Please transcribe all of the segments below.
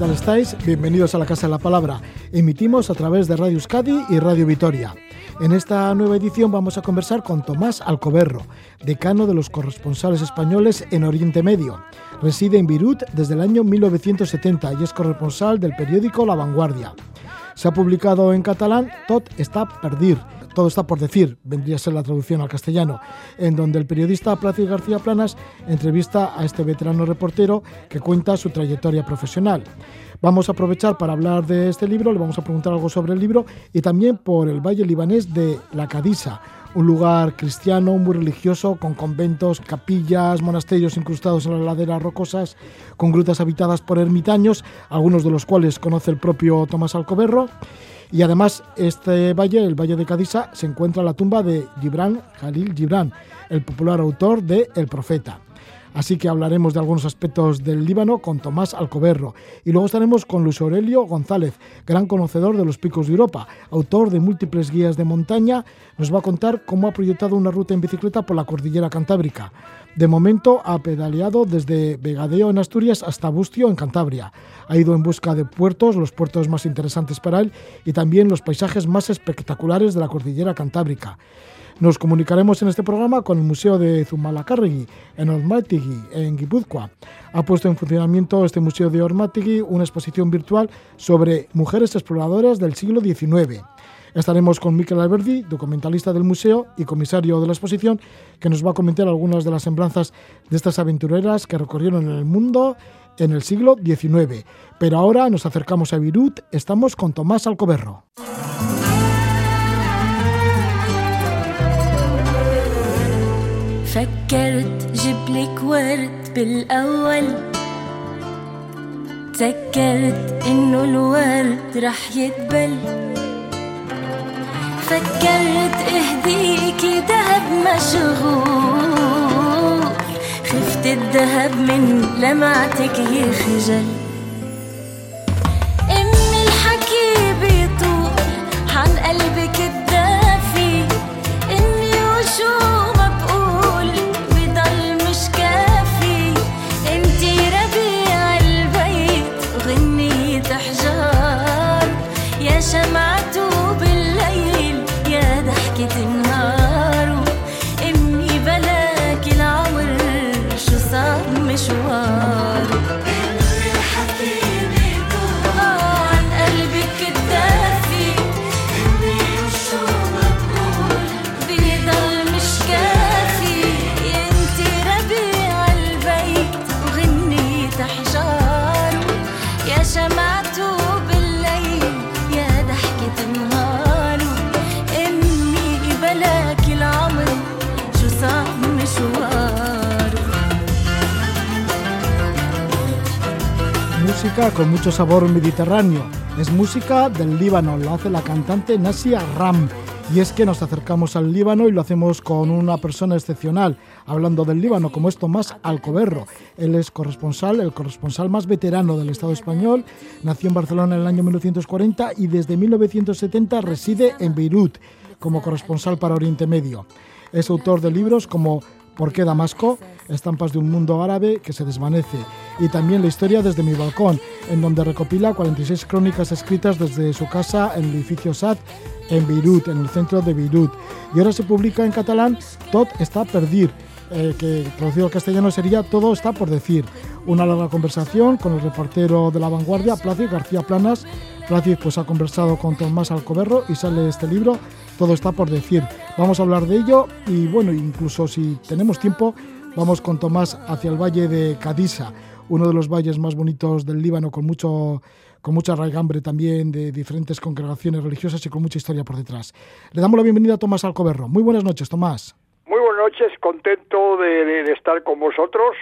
¿qué tal estáis? Bienvenidos a la Casa de la Palabra. Emitimos a través de Radio Euskadi y Radio Vitoria. En esta nueva edición vamos a conversar con Tomás Alcoberro, decano de los corresponsales españoles en Oriente Medio. Reside en Beirut desde el año 1970 y es corresponsal del periódico La Vanguardia. Se ha publicado en catalán Tot está perdir, todo está por decir, vendría a ser la traducción al castellano, en donde el periodista Plácido García Planas entrevista a este veterano reportero que cuenta su trayectoria profesional. Vamos a aprovechar para hablar de este libro, le vamos a preguntar algo sobre el libro y también por el valle libanés de La Cadisa, un lugar cristiano muy religioso con conventos, capillas, monasterios incrustados en las laderas rocosas, con grutas habitadas por ermitaños, algunos de los cuales conoce el propio Tomás Alcoberro. Y además, este valle, el Valle de Cadisa, se encuentra la tumba de Gibran Jalil Gibran, el popular autor de El Profeta. Así que hablaremos de algunos aspectos del Líbano con Tomás Alcoberro. Y luego estaremos con Luis Aurelio González, gran conocedor de los picos de Europa, autor de múltiples guías de montaña. Nos va a contar cómo ha proyectado una ruta en bicicleta por la cordillera cantábrica. De momento ha pedaleado desde Vegadeo en Asturias hasta Bustio en Cantabria. Ha ido en busca de puertos, los puertos más interesantes para él y también los paisajes más espectaculares de la cordillera cantábrica. Nos comunicaremos en este programa con el Museo de Zumalacárregui, en Ormatigui, en Guipúzcoa. Ha puesto en funcionamiento este Museo de Ormatigui una exposición virtual sobre mujeres exploradoras del siglo XIX. Estaremos con Miquel Alberdi, documentalista del museo y comisario de la exposición, que nos va a comentar algunas de las semblanzas de estas aventureras que recorrieron el mundo en el siglo XIX. Pero ahora nos acercamos a Beirut, estamos con Tomás Alcoberro. فكرت جبلك ورد بالأول تذكرت إنه الورد رح يدبل فكرت اهديكي دهب مشغول. خفت الدهب من لمعتك يخجل امي الحكي بيطول عن قلبك الدافي. إني وشو Con mucho sabor mediterráneo. Es música del Líbano, lo hace la cantante Nasia Ram. Y es que nos acercamos al Líbano y lo hacemos con una persona excepcional, hablando del Líbano, como es Tomás Alcoberro. Él es corresponsal, el corresponsal más veterano del Estado español. Nació en Barcelona en el año 1940 y desde 1970 reside en Beirut como corresponsal para Oriente Medio. Es autor de libros como ¿Por qué Damasco? Estampas de un mundo árabe que se desvanece. Y también la historia desde mi balcón, en donde recopila 46 crónicas escritas desde su casa en el edificio SAT en Beirut, en el centro de Beirut. Y ahora se publica en catalán Tot está perdir, eh, que traducido al castellano sería Todo está por decir. Una larga conversación con el reportero de La Vanguardia, Plácido García Planas. Plácido pues, ha conversado con Tomás Alcoberro y sale este libro, Todo está por decir. Vamos a hablar de ello y bueno, incluso si tenemos tiempo, vamos con Tomás hacia el valle de Cadisa, uno de los valles más bonitos del Líbano, con mucho con mucha raigambre también de diferentes congregaciones religiosas y con mucha historia por detrás. Le damos la bienvenida a Tomás Alcoberro. Muy buenas noches, Tomás. Muy buenas noches, contento de- de estar con vosotros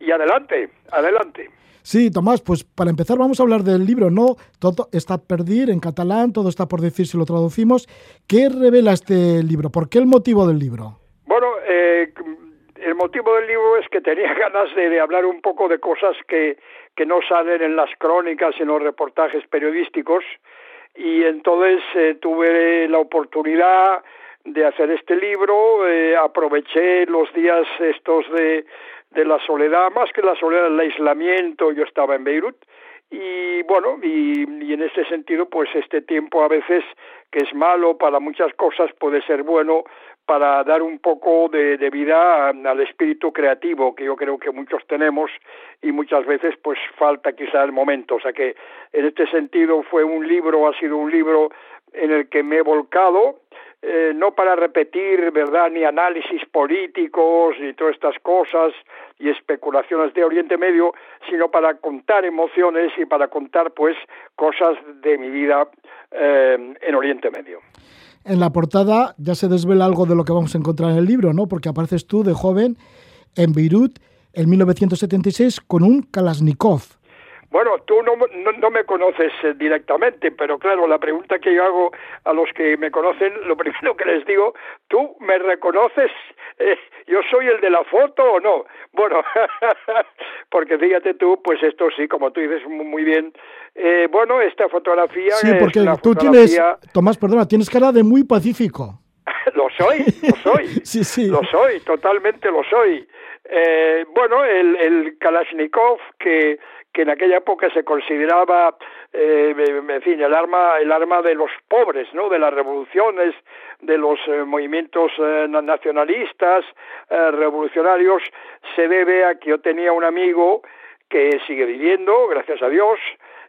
y adelante, adelante. Sí, Tomás, pues para empezar vamos a hablar del libro, ¿no? Todo está perdir en catalán, todo está por decir si lo traducimos. ¿Qué revela este libro? ¿Por qué el motivo del libro? Bueno, eh, el motivo del libro es que tenía ganas de, hablar un poco de cosas que, que no salen en las crónicas en los reportajes periodísticos y entonces eh, tuve la oportunidad de hacer este libro, eh, aproveché los días estos de, de la soledad, más que la soledad, el aislamiento, yo estaba en Beirut y bueno, y, en este sentido, pues este tiempo a veces que es malo para muchas cosas puede ser bueno para dar un poco de, vida al espíritu creativo que yo creo que muchos tenemos y muchas veces pues falta quizá el momento. O sea que en este sentido fue un libro, ha sido un libro en el que me he volcado, eh, no para repetir, ¿verdad?, ni análisis políticos, ni todas estas cosas, y especulaciones de Oriente Medio, sino para contar emociones y para contar, pues, cosas de mi vida eh, en Oriente Medio. En la portada ya se desvela algo de lo que vamos a encontrar en el libro, ¿no? Porque apareces tú de joven en Beirut en 1976 con un Kalashnikov. Bueno, tú no, no, me conoces eh, directamente, pero claro, la pregunta que yo hago a los que me conocen, lo primero que les digo, ¿tú me reconoces? Eh, ¿Yo soy el de la foto o no? Bueno, porque fíjate tú, pues esto sí, como tú dices muy bien, eh, bueno, esta fotografía... Sí, porque tú tienes, Tomás, perdona, tienes cara de muy pacífico. lo soy, lo soy. sí, sí. Lo soy, totalmente lo soy. Eh, bueno, el, el Kalashnikov, que que en aquella época se consideraba, eh, en fin, el arma, el arma de los pobres, ¿no? De las revoluciones, de los eh, movimientos eh, nacionalistas, revolucionarios, se debe a que yo tenía un amigo que sigue viviendo, gracias a Dios,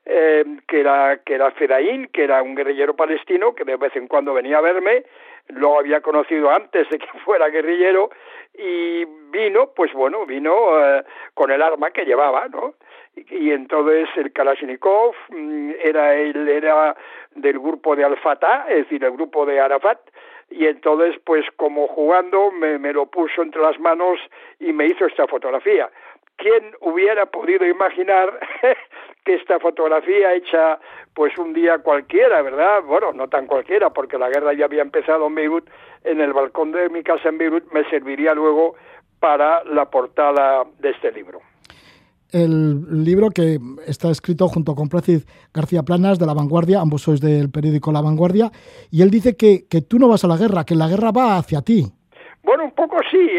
que era que era Fedaín, que era un guerrillero palestino que de vez en cuando venía a verme, lo había conocido antes de que fuera guerrillero y vino, pues bueno, vino con el arma que llevaba, ¿no? y entonces el Kalashnikov mm, era él era del grupo de Al-Fatah, es decir, el grupo de Arafat, y entonces pues como jugando me, me lo puso entre las manos y me hizo esta fotografía. ¿Quién hubiera podido imaginar que esta fotografía hecha pues un día cualquiera, ¿verdad? Bueno, no tan cualquiera, porque la guerra ya había empezado en Beirut, en el balcón de mi casa en Beirut me serviría luego para la portada de este libro el libro que está escrito junto con Plácid García Planas de La Vanguardia, ambos sois del periódico La Vanguardia, y él dice que, que tú no vas a la guerra, que la guerra va hacia ti. Bueno, un poco sí,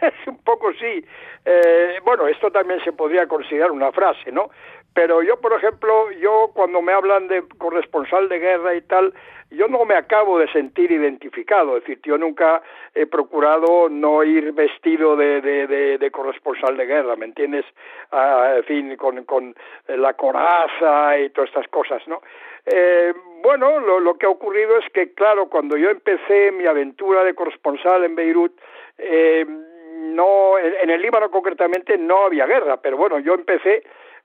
un poco sí. Eh, bueno, esto también se podría considerar una frase, ¿no? Pero yo, por ejemplo, yo cuando me hablan de corresponsal de guerra y tal, yo no me acabo de sentir identificado, es decir, yo nunca he procurado no ir vestido de, de, corresponsal de guerra, ¿me entiendes? Ah, en fin, con, con la coraza y todas estas cosas, ¿no? Eh, bueno, lo, lo, que ha ocurrido es que, claro, cuando yo empecé mi aventura de corresponsal en Beirut, eh, no, en el Líbano concretamente no había guerra, pero bueno, yo empecé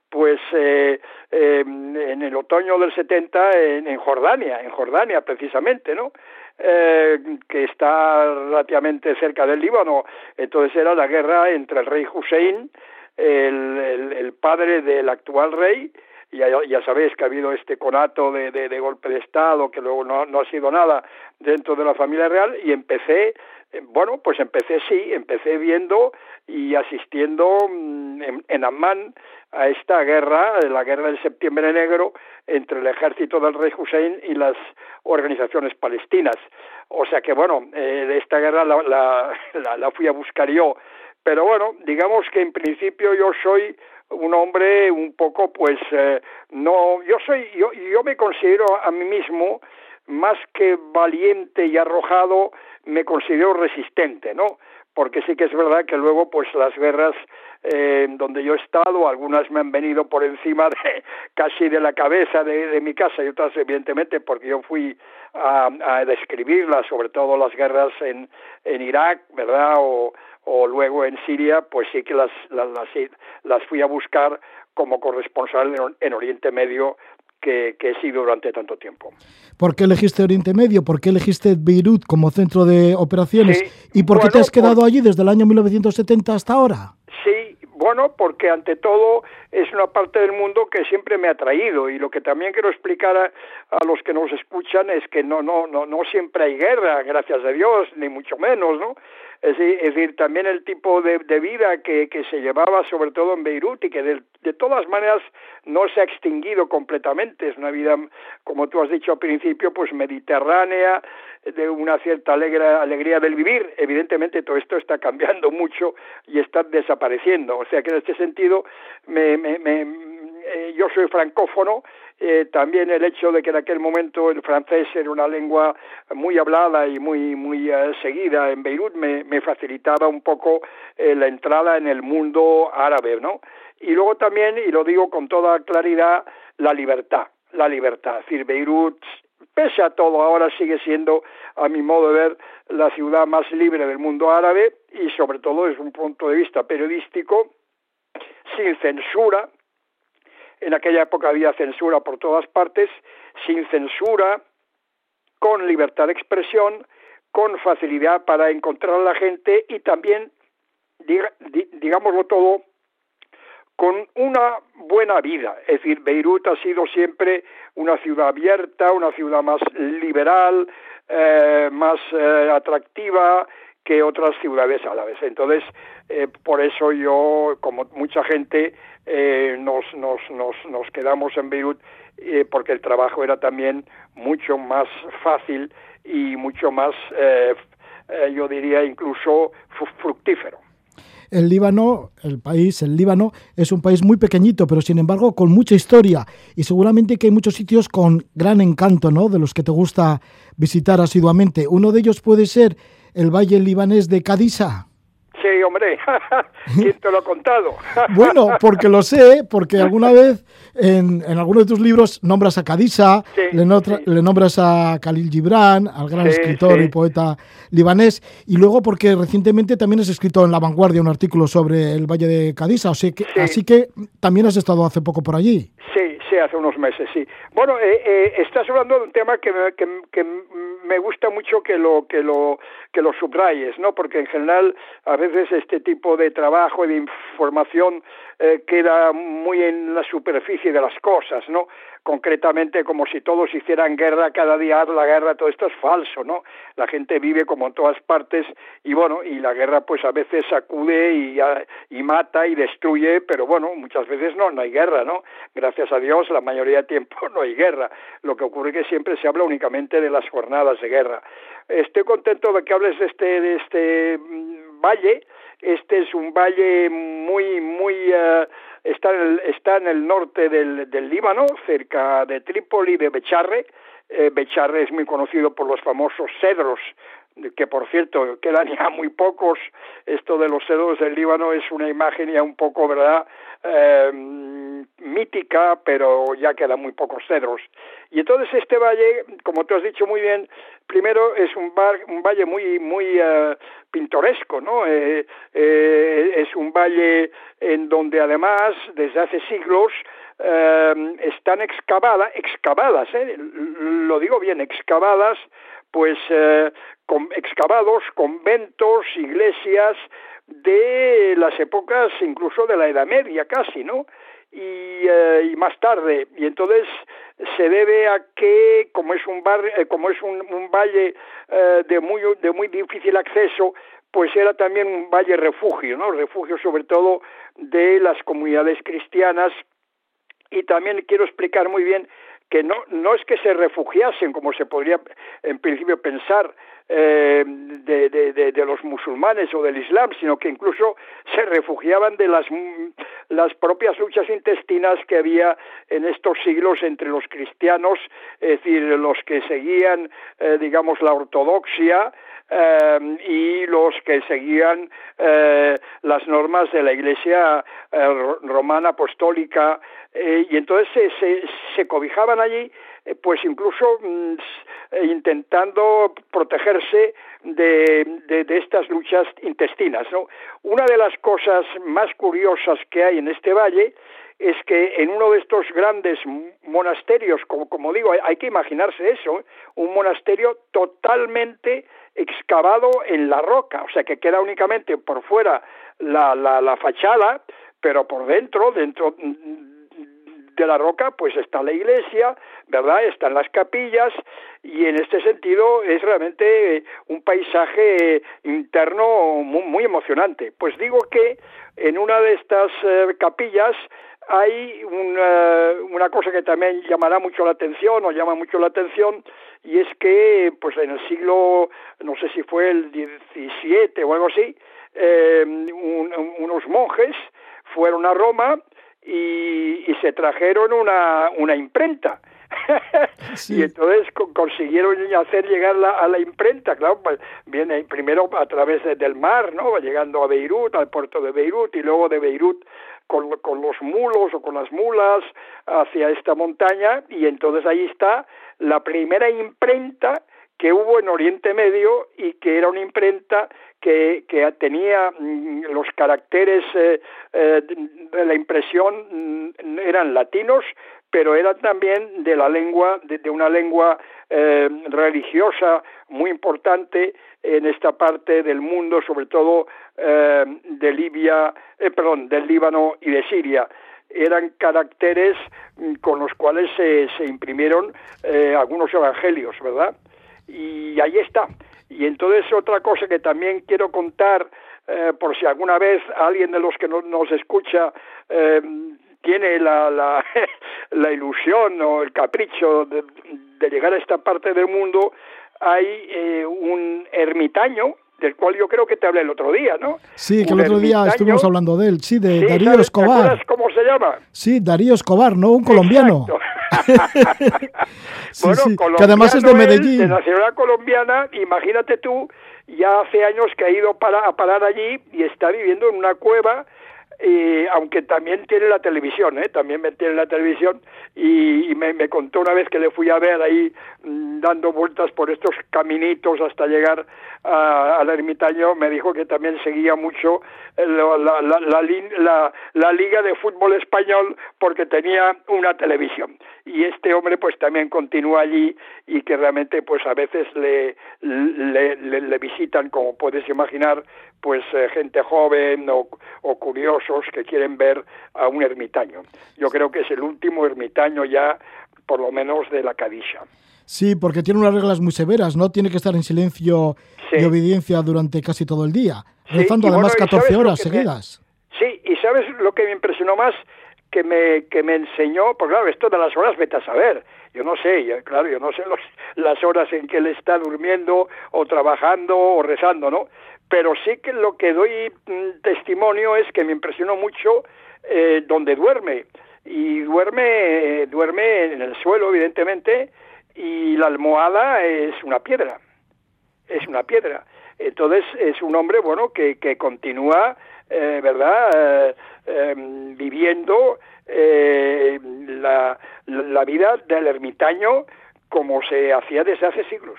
pues eh, em, en el otoño del 70 en, en, Jordania, en Jordania precisamente, ¿no? Eh, que está relativamente cerca del Líbano. Entonces era la guerra entre el rey Hussein, el, el, padre del actual rey, ya, ya, sabéis que ha habido este conato de, de, de golpe de Estado, que luego no, no, ha sido nada dentro de la familia real, y empecé, bueno, pues empecé sí, empecé viendo y asistiendo mm, en, en Amman a esta guerra, la guerra del septiembre negro, entre el ejército del rey Hussein y las organizaciones palestinas. O sea que, bueno, eh, esta guerra la, la, la, fui a buscar yo. Pero bueno, digamos que en principio yo soy un hombre un poco, pues, eh, no, yo soy, yo, yo me considero a mí mismo más que valiente y arrojado, me considero resistente, ¿no? Porque sí que es verdad que luego, pues, las guerras eh, donde yo he estado, algunas me han venido por encima de casi de la cabeza de, mi casa y otras evidentemente porque yo fui a, a describirlas, sobre todo las guerras en, en Irak, ¿verdad? O, o luego en Siria, pues sí que las, las, las, fui a buscar como corresponsal en, Oriente Medio que, que, he sido durante tanto tiempo. ¿Por qué elegiste Oriente Medio? ¿Por qué elegiste Beirut como centro de operaciones? ¿Y por qué te has quedado allí desde el año 1970 hasta ahora? Bueno, porque ante todo es una parte del mundo que siempre me ha atraído y lo que también quiero explicar a, los que nos escuchan es que no, no, no, no siempre hay guerra, gracias a Dios, ni mucho menos, ¿no? Es decir, también el tipo de, vida que, que, se llevaba sobre todo en Beirut y que de, de, todas maneras no se ha extinguido completamente. Es una vida, como tú has dicho al principio, pues mediterránea, de una cierta alegría del vivir. Evidentemente todo esto está cambiando mucho y está desapareciendo. O sea que en este sentido me, me, me eh, yo soy francófono, eh, también el hecho de que en aquel momento el francés era una lengua muy hablada y muy muy eh, seguida en Beirut me, facilitaba un poco eh, la entrada en el mundo árabe, ¿no? Y luego también, y lo digo con toda claridad, la libertad, la libertad. Es decir, Beirut, pese a todo, ahora sigue siendo, a mi modo de ver, la ciudad más libre del mundo árabe y sobre todo desde un punto de vista periodístico, sin censura, en aquella época había censura por todas partes, sin censura, con libertad de expresión, con facilidad para encontrar a la gente y también, digámoslo todo, con una buena vida. Es decir, Beirut ha sido siempre una ciudad abierta, una ciudad más liberal, eh, más eh, atractiva que otras ciudades árabes. Entonces, eh, por eso yo, como mucha gente, eh, nos, nos, nos, nos quedamos en Beirut eh, porque el trabajo era también mucho más fácil y mucho más, yo diría, incluso fructífero. El Líbano, el país, el Líbano, es un país muy pequeñito, pero sin embargo con mucha historia y seguramente que hay muchos sitios con gran encanto, ¿no? De los que te gusta visitar asiduamente. Uno de ellos puede ser el Valle Libanés de Cadisa. Sí, hombre, ¿quién te lo ha contado? bueno, porque lo sé, porque alguna vez en, en alguno de tus libros nombras a Cadisa, Sí, le, notra- sí. le nombras a Khalil Gibran, al gran Sí, escritor y poeta libanés, y luego porque recientemente también has escrito en La Vanguardia un artículo sobre el Valle de Cadisa, o sea que, Sí. así que también has estado hace poco por allí. Sí, hace unos meses, sí. Bueno, eh, eh, estás hablando de un tema que me, que, que me gusta mucho que lo que lo que lo subrayes, ¿no? Porque en general a veces este tipo de trabajo y de información eh, queda muy en la superficie de las cosas, ¿no? Concretamente como si todos hicieran guerra cada día la guerra, todo esto es falso, ¿no? La gente vive como en todas partes y bueno, y la guerra pues a veces sacude y, y mata y destruye, pero bueno, muchas veces no, no hay guerra, ¿no? Gracias a Dios la mayoría de tiempo no hay guerra. Lo que ocurre es que siempre se habla únicamente de las jornadas de guerra. Estoy contento de que hables de este, de este mm, valle. Este es un valle muy, muy, eh, está, en el, está en el norte del, del Líbano, cerca de Trípoli, de Becharre. Eh, Becharre es muy conocido por los famosos cedros, que por cierto quedan ya muy pocos. Esto de los cedros del Líbano es una imagen ya un poco, ¿verdad? Eh, mítica, pero ya quedan muy pocos cedros. Y entonces este valle, como tú has dicho muy bien, primero es un, bar, un valle muy muy uh, pintoresco, ¿no? Eh, eh, es un valle en donde además desde hace siglos eh, están excavadas, excavadas, ¿eh? lo digo bien, excavadas, pues eh, con, excavados conventos, iglesias de las épocas incluso de la Edad Media casi, ¿no? y, eh, y, más tarde. Y entonces se debe a que como es un bar eh, como es un, valle eh, de muy de muy difícil acceso pues era también un valle refugio no refugio sobre todo de las comunidades cristianas. Y también quiero explicar muy bien que no no es que se refugiasen como se podría en principio pensar eh, de, de, los musulmanes o del Islam, sino que incluso se refugiaban de las, las propias luchas intestinas que había en estos siglos entre los cristianos, es decir, los que seguían, eh, digamos, la ortodoxia, eh, y los que seguían eh, las normas de la Iglesia romana apostólica y entonces se, se, se cobijaban allí eh, pues incluso mm, intentando protegerse de, de, estas luchas intestinas. ¿no? Una de las cosas más curiosas que hay en este valle es que en uno de estos grandes monasterios, como, como digo, hay, que imaginarse eso, ¿eh? un monasterio totalmente excavado en la roca, o sea que queda únicamente por fuera la, la, la fachada, pero por dentro, dentro de la roca, pues está la iglesia, ¿verdad? Están las capillas y en este sentido es realmente un paisaje interno muy, muy emocionante. Pues digo que en una de estas eh, capillas hay una, una, cosa que también llamará mucho la atención o llama mucho la atención y es que pues en el siglo no sé si fue el 17 o algo así eh, un, unos monjes fueron a Roma y, y se trajeron una, una imprenta. y entonces consiguieron hacer llegar a la imprenta, claro, pues viene primero a través del mar, ¿no? Llegando a Beirut, al puerto de Beirut, y luego de Beirut con, con los mulos o con las mulas hacia esta montaña, y entonces ahí está la primera imprenta que hubo en Oriente Medio y que era una imprenta que, tenía mm, los caracteres eh, eh, de la impresión mm, eran latinos, pero eran también de la lengua, de, una lengua eh, religiosa muy importante en esta parte del mundo, sobre todo de Libia, perdón, del Líbano y de Siria eran caracteres mm, con los cuales se, se imprimieron algunos evangelios, ¿verdad? Y ahí está. Y entonces otra cosa que también quiero contar, eh, por si alguna vez alguien de los que nos escucha eh, tiene la, la, la, ilusión o el capricho de, llegar a esta parte del mundo, hay eh, un ermitaño del cual yo creo que te hablé el otro día, ¿no? Sí, que el otro día estuvimos hablando de él, sí, de Darío Escobar. cómo se llama? Sí, Darío Escobar, ¿no? Un colombiano. bueno, que además es de Medellín. de nacionalidad colombiana, imagínate tú, ya hace años que ha ido para, a parar allí y está viviendo en una cueva y aunque también tiene la televisión, ¿eh? también me tiene la televisión y, me, me, contó una vez que le fui a ver ahí mm, dando vueltas por estos caminitos hasta llegar al ermitaño, me dijo que también seguía mucho la, la, la, la, liga de fútbol español porque tenía una televisión y este hombre pues también continúa allí y que realmente pues a veces le, le, visitan como puedes imaginar pues eh, gente joven o, o curiosos que quieren ver a un ermitaño. Yo creo que es el último ermitaño ya por lo menos de la Cadisha. Sí, porque tiene unas reglas muy severas, ¿no? Tiene que estar en silencio y obediencia durante casi todo el día, rezando además 14 horas seguidas. sí, y ¿sabes lo que me impresionó más? Que me, que me enseñó, pues claro, esto de las horas, vete a saber. Yo no sé, claro, yo no sé los, las horas en que él está durmiendo o trabajando o rezando, ¿no? Pero sí que lo que doy mm, testimonio es que me impresionó mucho eh, donde duerme. Y duerme, duerme en el suelo, evidentemente, y la almohada es una piedra, es una piedra. Entonces es un hombre, bueno, que, que continúa, eh, ¿verdad?, eh, em, viviendo eh, la, la vida del ermitaño como se hacía desde hace siglos.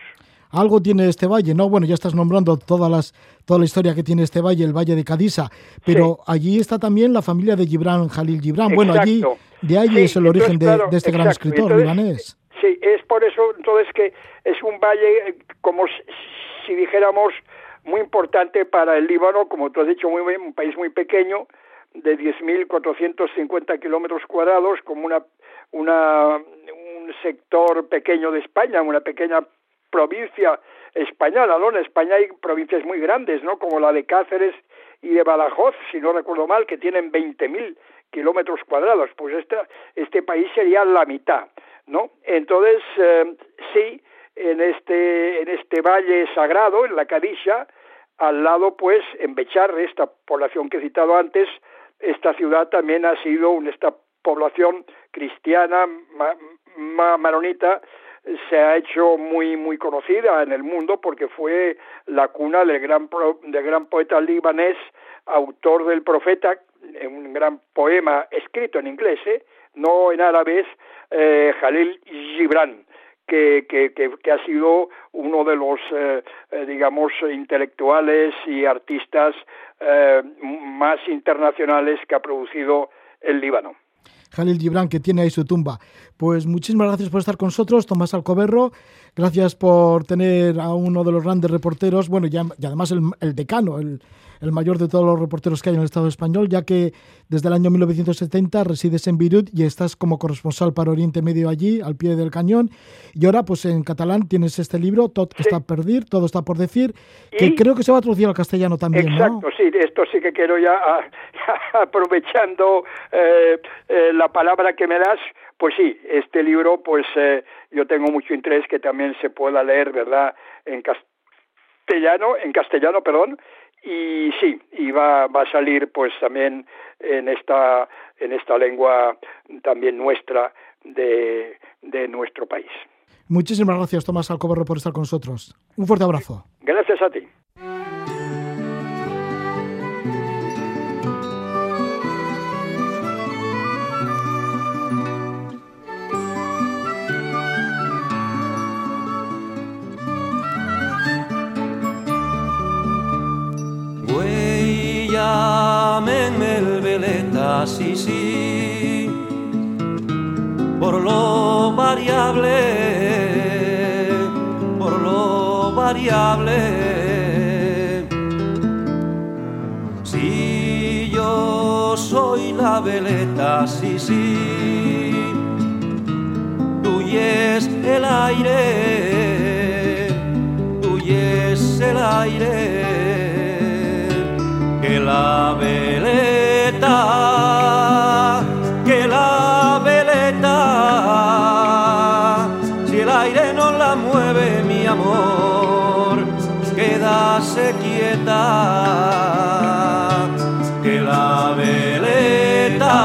Algo tiene este valle, ¿no? Bueno, ya estás nombrando todas las, toda la historia que tiene este valle, el valle de Cadisa, pero allí está también la familia de Gibran Jalil Gibran. Bueno, allí de ahí es el origen de, este gran escritor libanés. Sí, es por eso entonces que es un valle como si, dijéramos muy importante para el Líbano, como tú has dicho, muy, un país muy pequeño, de 10.450 kilómetros cuadrados, como una, una, un sector pequeño de España, una pequeña provincia española, ¿no? En España hay provincias muy grandes, ¿no? Como la de Cáceres y de Badajoz, si no recuerdo mal, que tienen 20.000 kilómetros cuadrados. Pues esta, este país sería la mitad. ¿no? Entonces, eh, sí, en este, en este valle sagrado, en la Cadisha, al lado, pues, en Bechar, esta población que he citado antes, esta ciudad también ha sido una, esta población cristiana, maronita, se ha hecho muy muy conocida en el mundo porque fue la cuna del gran del gran poeta libanés autor del profeta un gran poema escrito en inglés ¿eh? no en árabe eh, Jalil Gibran, que, que, que, ha sido uno de los, eh, eh, digamos, intelectuales y artistas eh, más internacionales que ha producido el Líbano. Jalil Gibran, que tiene ahí su tumba. Pues muchísimas gracias por estar con nosotros, Tomás Alcoberro. Gracias por tener a uno de los grandes reporteros, bueno, y además el, el decano, el, el mayor de todos los reporteros que hay en el Estado español, ya que desde el año 1970 resides en Beirut y estás como corresponsal para Oriente Medio allí, al pie del cañón. Y ahora, pues en catalán tienes este libro, Tot está a perder, todo está por decir, que creo que se va a traducir al castellano también. Exacto, sí, esto sí que quiero ya, aprovechando eh, eh, la palabra que me das, pues sí, este libro, pues eh, yo tengo mucho interés que también se pueda leer, ¿verdad?, en castellano, en castellano, perdón, y sí, y va, va a salir pues también en esta en esta lengua también nuestra de, de nuestro país. Muchísimas gracias, Tomás Alcobarro, por estar con nosotros. Un fuerte abrazo. Gracias a ti. Veleta, sí, por lo variable, por lo variable. Si yo soy la veleta, sí, sí, tú y el aire, tú y el aire. Que la veleta, que la veleta, si el aire no la mueve, mi amor, quédase quieta, que la veleta,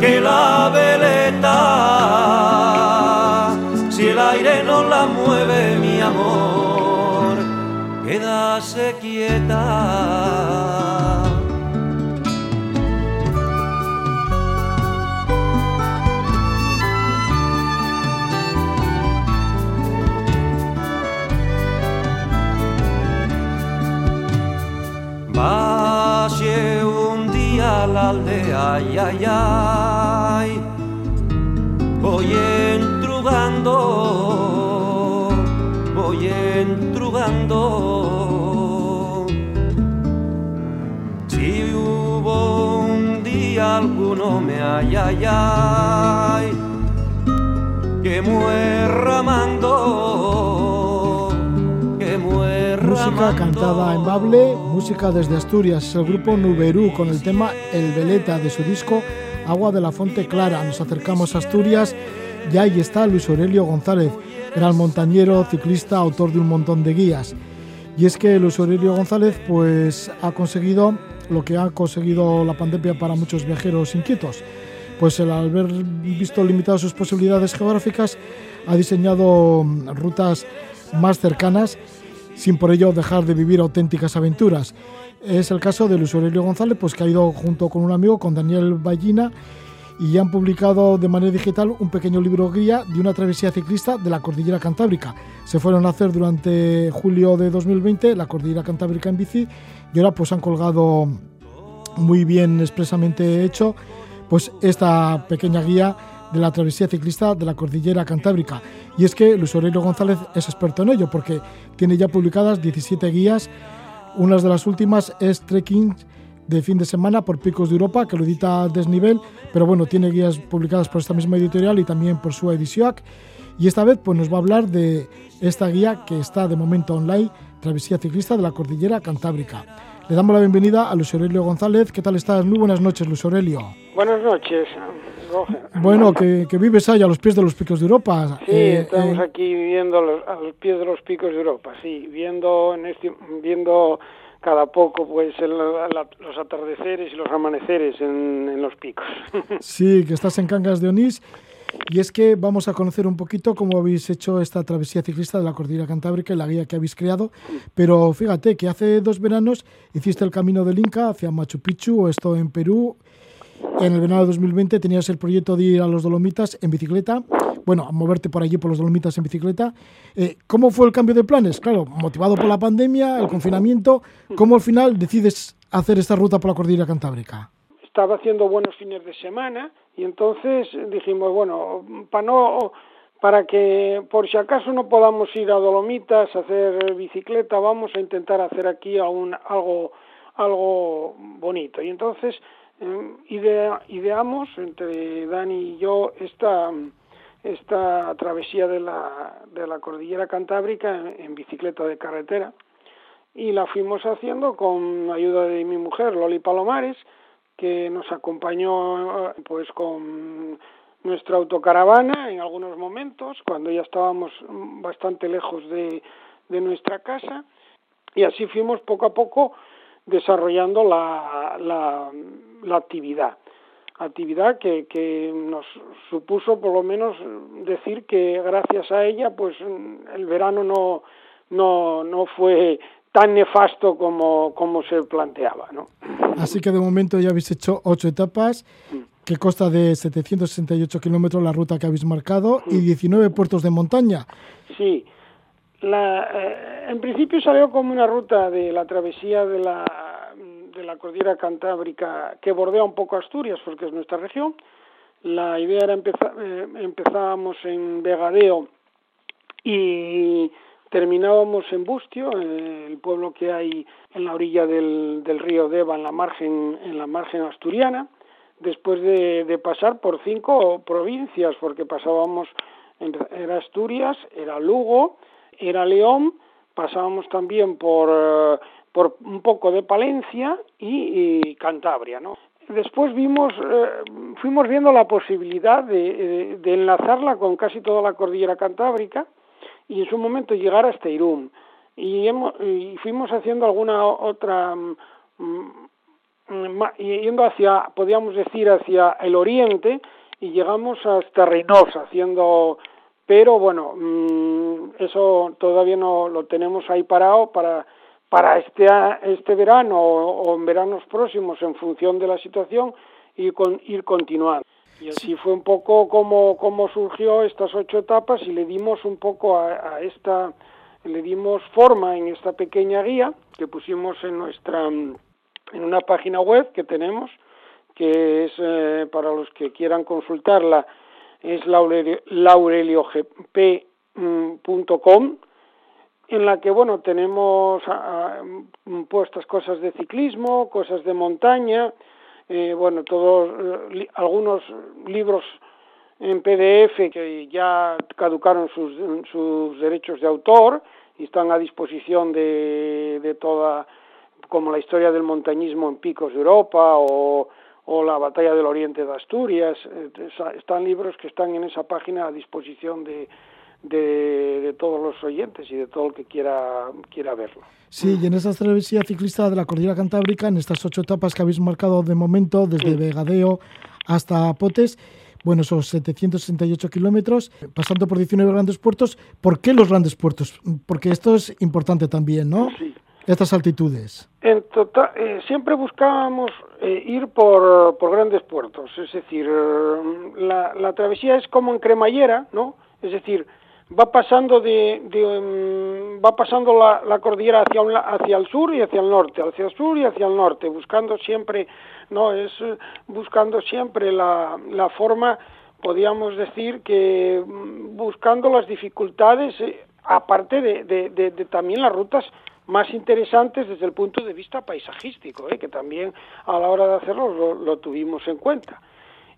que la veleta, si el aire no la mueve, mi amor, quédase quieta. Ay, ay, ay, voy entrugando, voy entrugando. Si hubo un día alguno me ay, ay, ay, que muerramando, Música cantada en bable, música desde Asturias, es el grupo Nuberú con el tema El Veleta de su disco Agua de la Fonte Clara. Nos acercamos a Asturias y ahí está Luis Aurelio González, gran montañero, ciclista, autor de un montón de guías. Y es que Luis Aurelio González pues ha conseguido lo que ha conseguido la pandemia para muchos viajeros inquietos. Pues el haber visto limitadas sus posibilidades geográficas ha diseñado rutas más cercanas sin por ello dejar de vivir auténticas aventuras. Es el caso de Luis Aurelio González, pues que ha ido junto con un amigo, con Daniel Ballina, y han publicado de manera digital un pequeño libro guía de una travesía ciclista de la Cordillera Cantábrica. Se fueron a hacer durante julio de 2020 la Cordillera Cantábrica en bici y ahora pues han colgado muy bien expresamente hecho pues esta pequeña guía de la travesía ciclista de la Cordillera Cantábrica. Y es que Luis Aurelio González es experto en ello porque tiene ya publicadas 17 guías. Una de las últimas es Trekking de fin de semana por Picos de Europa, que lo edita Desnivel, pero bueno, tiene guías publicadas por esta misma editorial y también por su edición. Y esta vez pues nos va a hablar de esta guía que está de momento online, Travesía Ciclista de la Cordillera Cantábrica. Le damos la bienvenida a Luis Aurelio González. ¿Qué tal estás? Muy buenas noches, Luis Aurelio. Buenas noches. Bueno, que, que vives ahí a los pies de los picos de Europa. Sí, Eh, estamos eh, aquí viviendo a los, a los pies de los picos de Europa, sí, viendo en este, viendo cada poco pues el- la- los atardeceres y los amaneceres en, en los picos. Sí, que estás en Cangas de Onís. Y es que vamos a conocer un poquito cómo habéis hecho esta travesía ciclista de la Cordillera Cantábrica y la guía que habéis creado. Pero fíjate que hace dos veranos hiciste el camino del Inca hacia Machu Picchu, esto en Perú. En el verano de 2020 tenías el proyecto de ir a los Dolomitas en bicicleta. Bueno, a moverte por allí por los Dolomitas en bicicleta. Eh, ¿Cómo fue el cambio de planes? Claro, motivado por la pandemia, el confinamiento. ¿Cómo al final decides hacer esta ruta por la Cordillera Cantábrica? Estaba haciendo buenos fines de semana y entonces dijimos, bueno, para no para que por si acaso no podamos ir a Dolomitas a hacer bicicleta, vamos a intentar hacer aquí aún algo algo bonito. Y entonces idea- ideamos entre Dani y yo esta esta travesía de la, de la cordillera cantábrica en, en bicicleta de carretera. Y la fuimos haciendo con ayuda de mi mujer Loli Palomares que nos acompañó eh, pues con nuestra autocaravana en algunos momentos cuando ya estábamos mm, bastante lejos de, de nuestra casa. Y así fuimos poco a poco desarrollando la, la, la actividad actividad que, que nos supuso por lo menos decir que gracias a ella pues el verano no no no fue tan nefasto como, como se planteaba. ¿no? Así que de momento ya habéis hecho ocho etapas, que consta de 768 kilómetros la ruta que habéis marcado y 19 puertos de montaña. Sí, la, eh, en principio salió como una ruta de la travesía de la, de la cordillera cantábrica que bordea un poco Asturias, porque es nuestra región. La idea era empezar, eh, empezábamos en Vegadeo y terminábamos en Bustio, eh, el pueblo que hay en la orilla del, del río Deva, en la margen, en la margen asturiana, después de, de pasar por cinco provincias, porque pasábamos, era Asturias, era Lugo, era León, pasábamos también por, eh, por un poco de Palencia y, Cantabria, ¿no? Después vimos, eh, fuimos viendo la posibilidad de, de, enlazarla con casi toda la cordillera cantábrica, y en su momento llegar hasta Irún. Y, fuimos haciendo alguna otra, mm, yendo hacia, podríamos decir, hacia el oriente y llegamos hasta Reynosa, haciendo, pero bueno, mm, eso todavía no lo tenemos ahí parado para para este este verano o, o en veranos próximos en función de la situación y con, ir continuando. Y así fue un poco como, como surgió estas ocho etapas y le dimos un poco a, a, esta, le dimos forma en esta pequeña guía que pusimos en nuestra, en una página web que tenemos, que es eh, para los que quieran consultarla, es laureliogp.com, en la que bueno tenemos a, a, puestas cosas de ciclismo, cosas de montaña, eh, bueno, todos algunos libros en PDF que ya caducaron sus, sus derechos de autor y están a disposición de, de toda, como la historia del montañismo en picos de Europa o, o la batalla del Oriente de Asturias. Eh, están libros que están en esa página a disposición de, de, de, todos los oyentes y de todo el que quiera, quiera verlo. Sí, y en esta travesía ciclista de la Cordillera Cantábrica, en estas ocho etapas que habéis marcado de momento, desde sí. Vegadeo hasta Potes, bueno, son 768 kilómetros, pasando por 19 grandes puertos. ¿Por qué los grandes puertos? Porque esto es importante también, ¿no? Sí. Estas altitudes. En total, eh, siempre buscábamos eh, ir por, por grandes puertos, es decir, la, la travesía es como en cremallera, ¿no? Es decir, va pasando de, de um, va pasando la, cordillera hacia un, hacia el sur y hacia el norte, hacia el sur y hacia el norte, buscando siempre, no es buscando siempre la, la forma, podríamos decir que mm, buscando las dificultades, eh, aparte de, de, también las rutas más interesantes desde el punto de vista paisajístico, eh, que también a la hora de hacerlo lo, tuvimos en cuenta.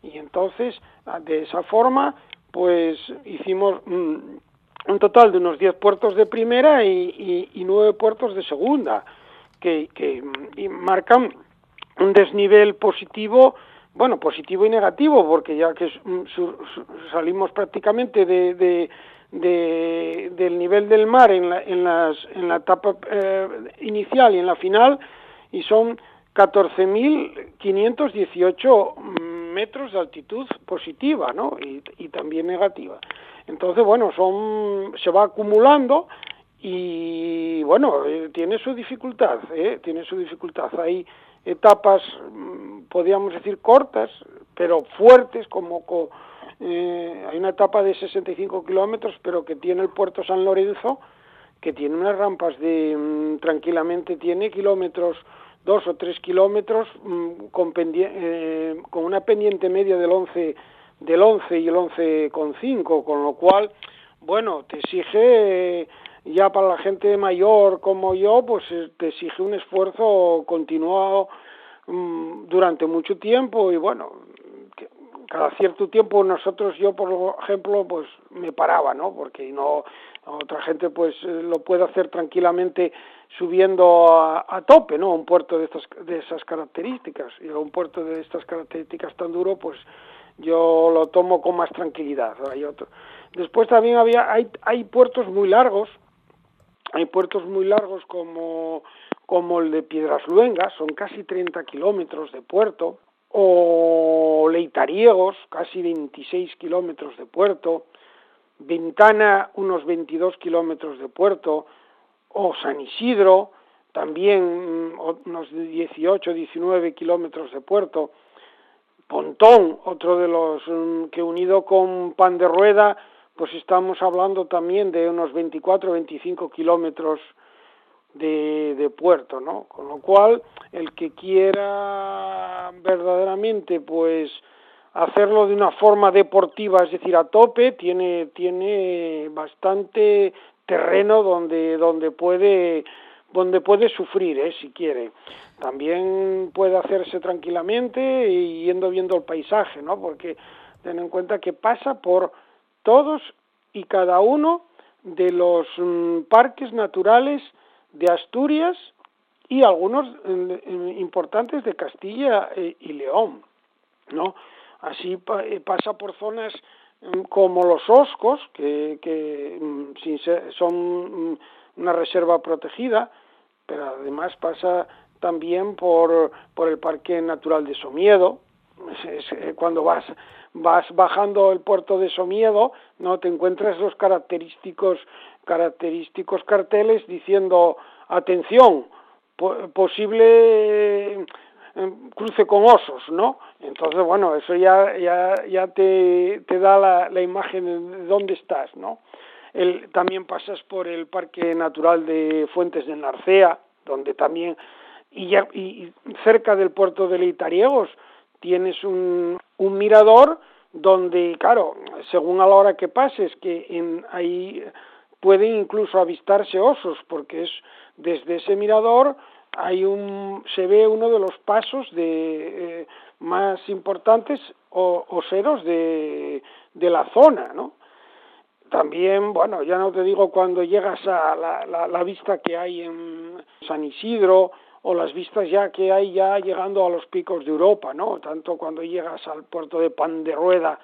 Y entonces, de esa forma, pues hicimos mm, un total de unos 10 puertos de primera y, y, y 9 puertos de segunda, que, que y marcan un desnivel positivo, bueno, positivo y negativo, porque ya que mm, su, su, salimos prácticamente de, de, de, del nivel del mar en la, en las, en la etapa eh, inicial y en la final, y son 14.518 metros de altitud positiva, ¿no? Y, y, también negativa. Entonces, bueno, son se va acumulando y bueno, eh, tiene su dificultad, ¿eh? tiene su dificultad. Hay etapas, mm, podríamos decir cortas, pero fuertes, como eh, hay una etapa de 65 kilómetros, pero que tiene el puerto San Lorenzo, que tiene unas rampas de mm, tranquilamente tiene kilómetros dos o tres kilómetros mmm, con, eh, con, una pendiente media del 11, del 11 y el 11,5, con lo cual, bueno, te exige, eh, ya para la gente mayor como yo, pues eh, te exige un esfuerzo continuado mmm, durante mucho tiempo y bueno, cada cierto tiempo nosotros, yo por ejemplo, pues me paraba, ¿no? Porque no, otra gente pues lo puede hacer tranquilamente subiendo a, a, tope, ¿no? Un puerto de estas de esas características y un puerto de estas características tan duro, pues yo lo tomo con más tranquilidad. Hay otro. Después también había hay hay puertos muy largos, hay puertos muy largos como como el de Piedras Luengas, son casi 30 kilómetros de puerto, o Leitariegos, casi 26 kilómetros de puerto, Ventana, unos 22 kilómetros de puerto, o San Isidro, también mm, unos 18, 19 kilómetros de puerto, Pontón, otro de los mm, que unido con Pan de Rueda, pues estamos hablando también de unos 24, 25 kilómetros de, puerto, ¿no? Con lo cual, el que quiera verdaderamente, pues, hacerlo de una forma deportiva, es decir, a tope, tiene, tiene bastante terreno donde, donde puede donde puede sufrir, ¿eh? si quiere. También puede hacerse tranquilamente y yendo viendo el paisaje, ¿no? Porque ten en cuenta que pasa por todos y cada uno de los mm, parques naturales de Asturias y algunos mm, importantes de Castilla eh, y León, ¿no? Así eh, pasa por zonas mm, como los Oscos, que, que son una reserva protegida, pero además pasa también por, por el Parque Natural de Somiedo, eh, cuando vas vas bajando el puerto de Somiedo, no te encuentras los característicos característicos carteles diciendo atención, posible eh, cruce con osos, ¿no? Entonces, bueno, eso ya ya ya te, te da la, la imagen de dónde estás, ¿no? El, también pasas por el Parque Natural de Fuentes de Narcea, donde también y, ya, y cerca del puerto de Leitariegos tienes un, un mirador donde, claro, según a la hora que pases, que en, ahí pueden incluso avistarse osos, porque es desde ese mirador hay un, se ve uno de los pasos de, eh, más importantes o, oseros de, de la zona, ¿no? También, bueno, ya no te digo cuando llegas a la, la, la vista que hay en San Isidro, o las vistas ya que hay ya llegando a los picos de Europa, ¿no? Tanto cuando llegas al puerto de Pan de Rueda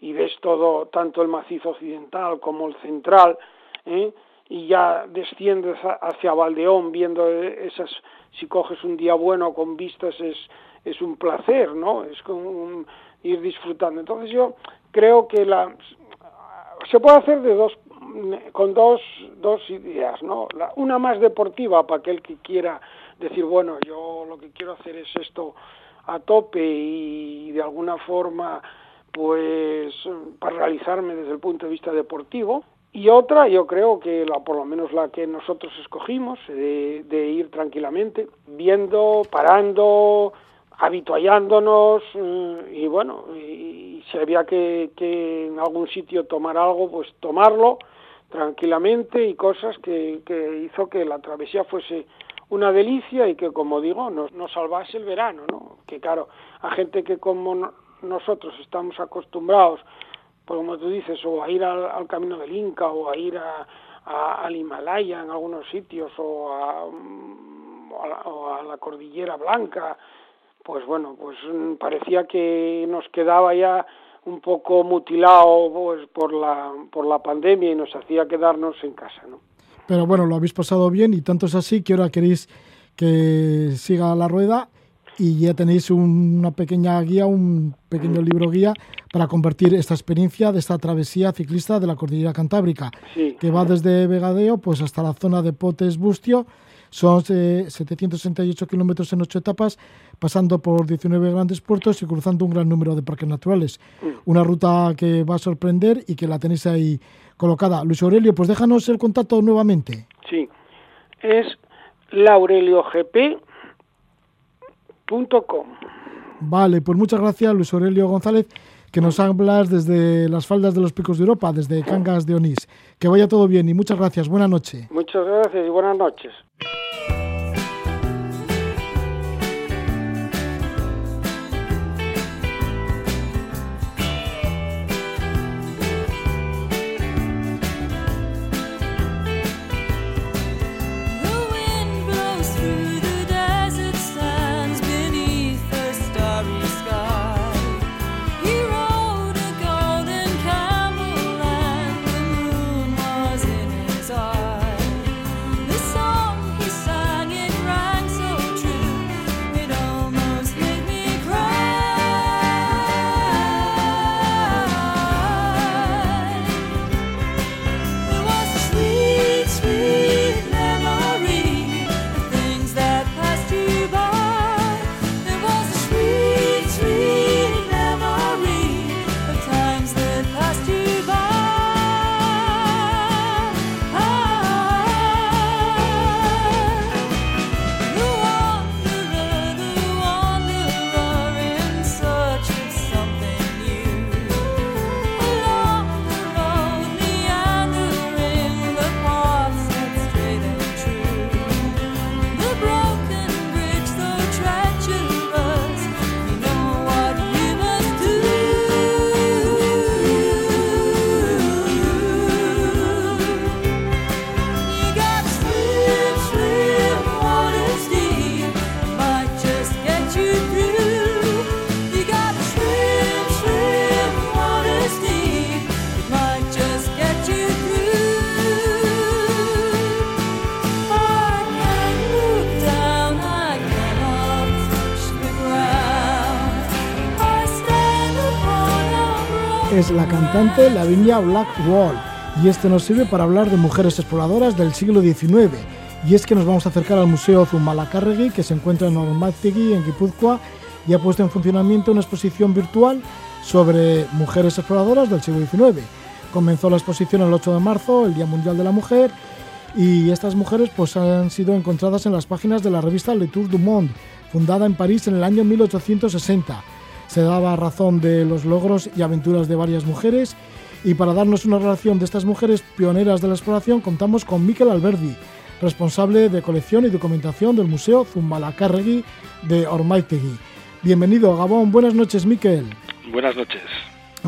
y ves todo, tanto el macizo occidental como el central, ¿eh? y ya desciendes hacia Valdeón viendo esas, si coges un día bueno con vistas es, es un placer, ¿no? Es como ir disfrutando. Entonces yo creo que la, se puede hacer de dos, con dos, dos ideas, ¿no? La, una más deportiva para aquel que quiera decir, bueno, yo lo que quiero hacer es esto a tope y de alguna forma pues para realizarme desde el punto de vista deportivo y otra yo creo que la por lo menos la que nosotros escogimos de, de ir tranquilamente viendo parando habituallándonos eh, y bueno y si había que, que en algún sitio tomar algo pues tomarlo tranquilamente y cosas que, que hizo que la travesía fuese una delicia y que, como digo, nos, nos salvase el verano, ¿no? Que claro, a gente que como nosotros estamos acostumbrados, pues como tú dices, o a ir al, camino del Inca, o a ir a, al Himalaya en algunos sitios, o a, mm, o a la Cordillera Blanca, pues bueno, pues mm, parecía que nos quedaba ya un poco mutilado pues, por la por la pandemia y nos hacía quedarnos en casa, ¿no? Pero bueno, lo habéis pasado bien y tanto es así que ahora queréis que siga la rueda y ya tenéis una pequeña guía, un pequeño libro guía para convertir esta experiencia de esta travesía ciclista de la cordillera cantábrica, sí. que va desde Vegadeo pues hasta la zona de Potes Bustio. Son eh, 768 kilómetros en ocho etapas, pasando por 19 grandes puertos y cruzando un gran número de parques naturales. Una ruta que va a sorprender y que la tenéis ahí colocada. Luis Aurelio, pues déjanos el contacto nuevamente. Sí, es laureliogp.com. Vale, pues muchas gracias Luis Aurelio González, que nos hablas desde las faldas de los picos de Europa, desde Cangas de Onís. Que vaya todo bien y muchas gracias. Buenas noches. Muchas gracias y buenas noches. Es la cantante Lavinia Blackwall y este nos sirve para hablar de mujeres exploradoras del siglo XIX. Y es que nos vamos a acercar al Museo Zumalacárregui que se encuentra en Ormátegui, en Guipúzcoa, y ha puesto en funcionamiento una exposición virtual sobre mujeres exploradoras del siglo XIX. Comenzó la exposición el 8 de marzo, el Día Mundial de la Mujer, y estas mujeres pues, han sido encontradas en las páginas de la revista Le Tour du Monde, fundada en París en el año 1860. Se daba razón de los logros y aventuras de varias mujeres y para darnos una relación de estas mujeres pioneras de la exploración contamos con Miquel Alberdi, responsable de colección y documentación del Museo Zumalacárregui de Ormaitegui. Bienvenido, Gabón. Buenas noches, Miquel. Buenas noches.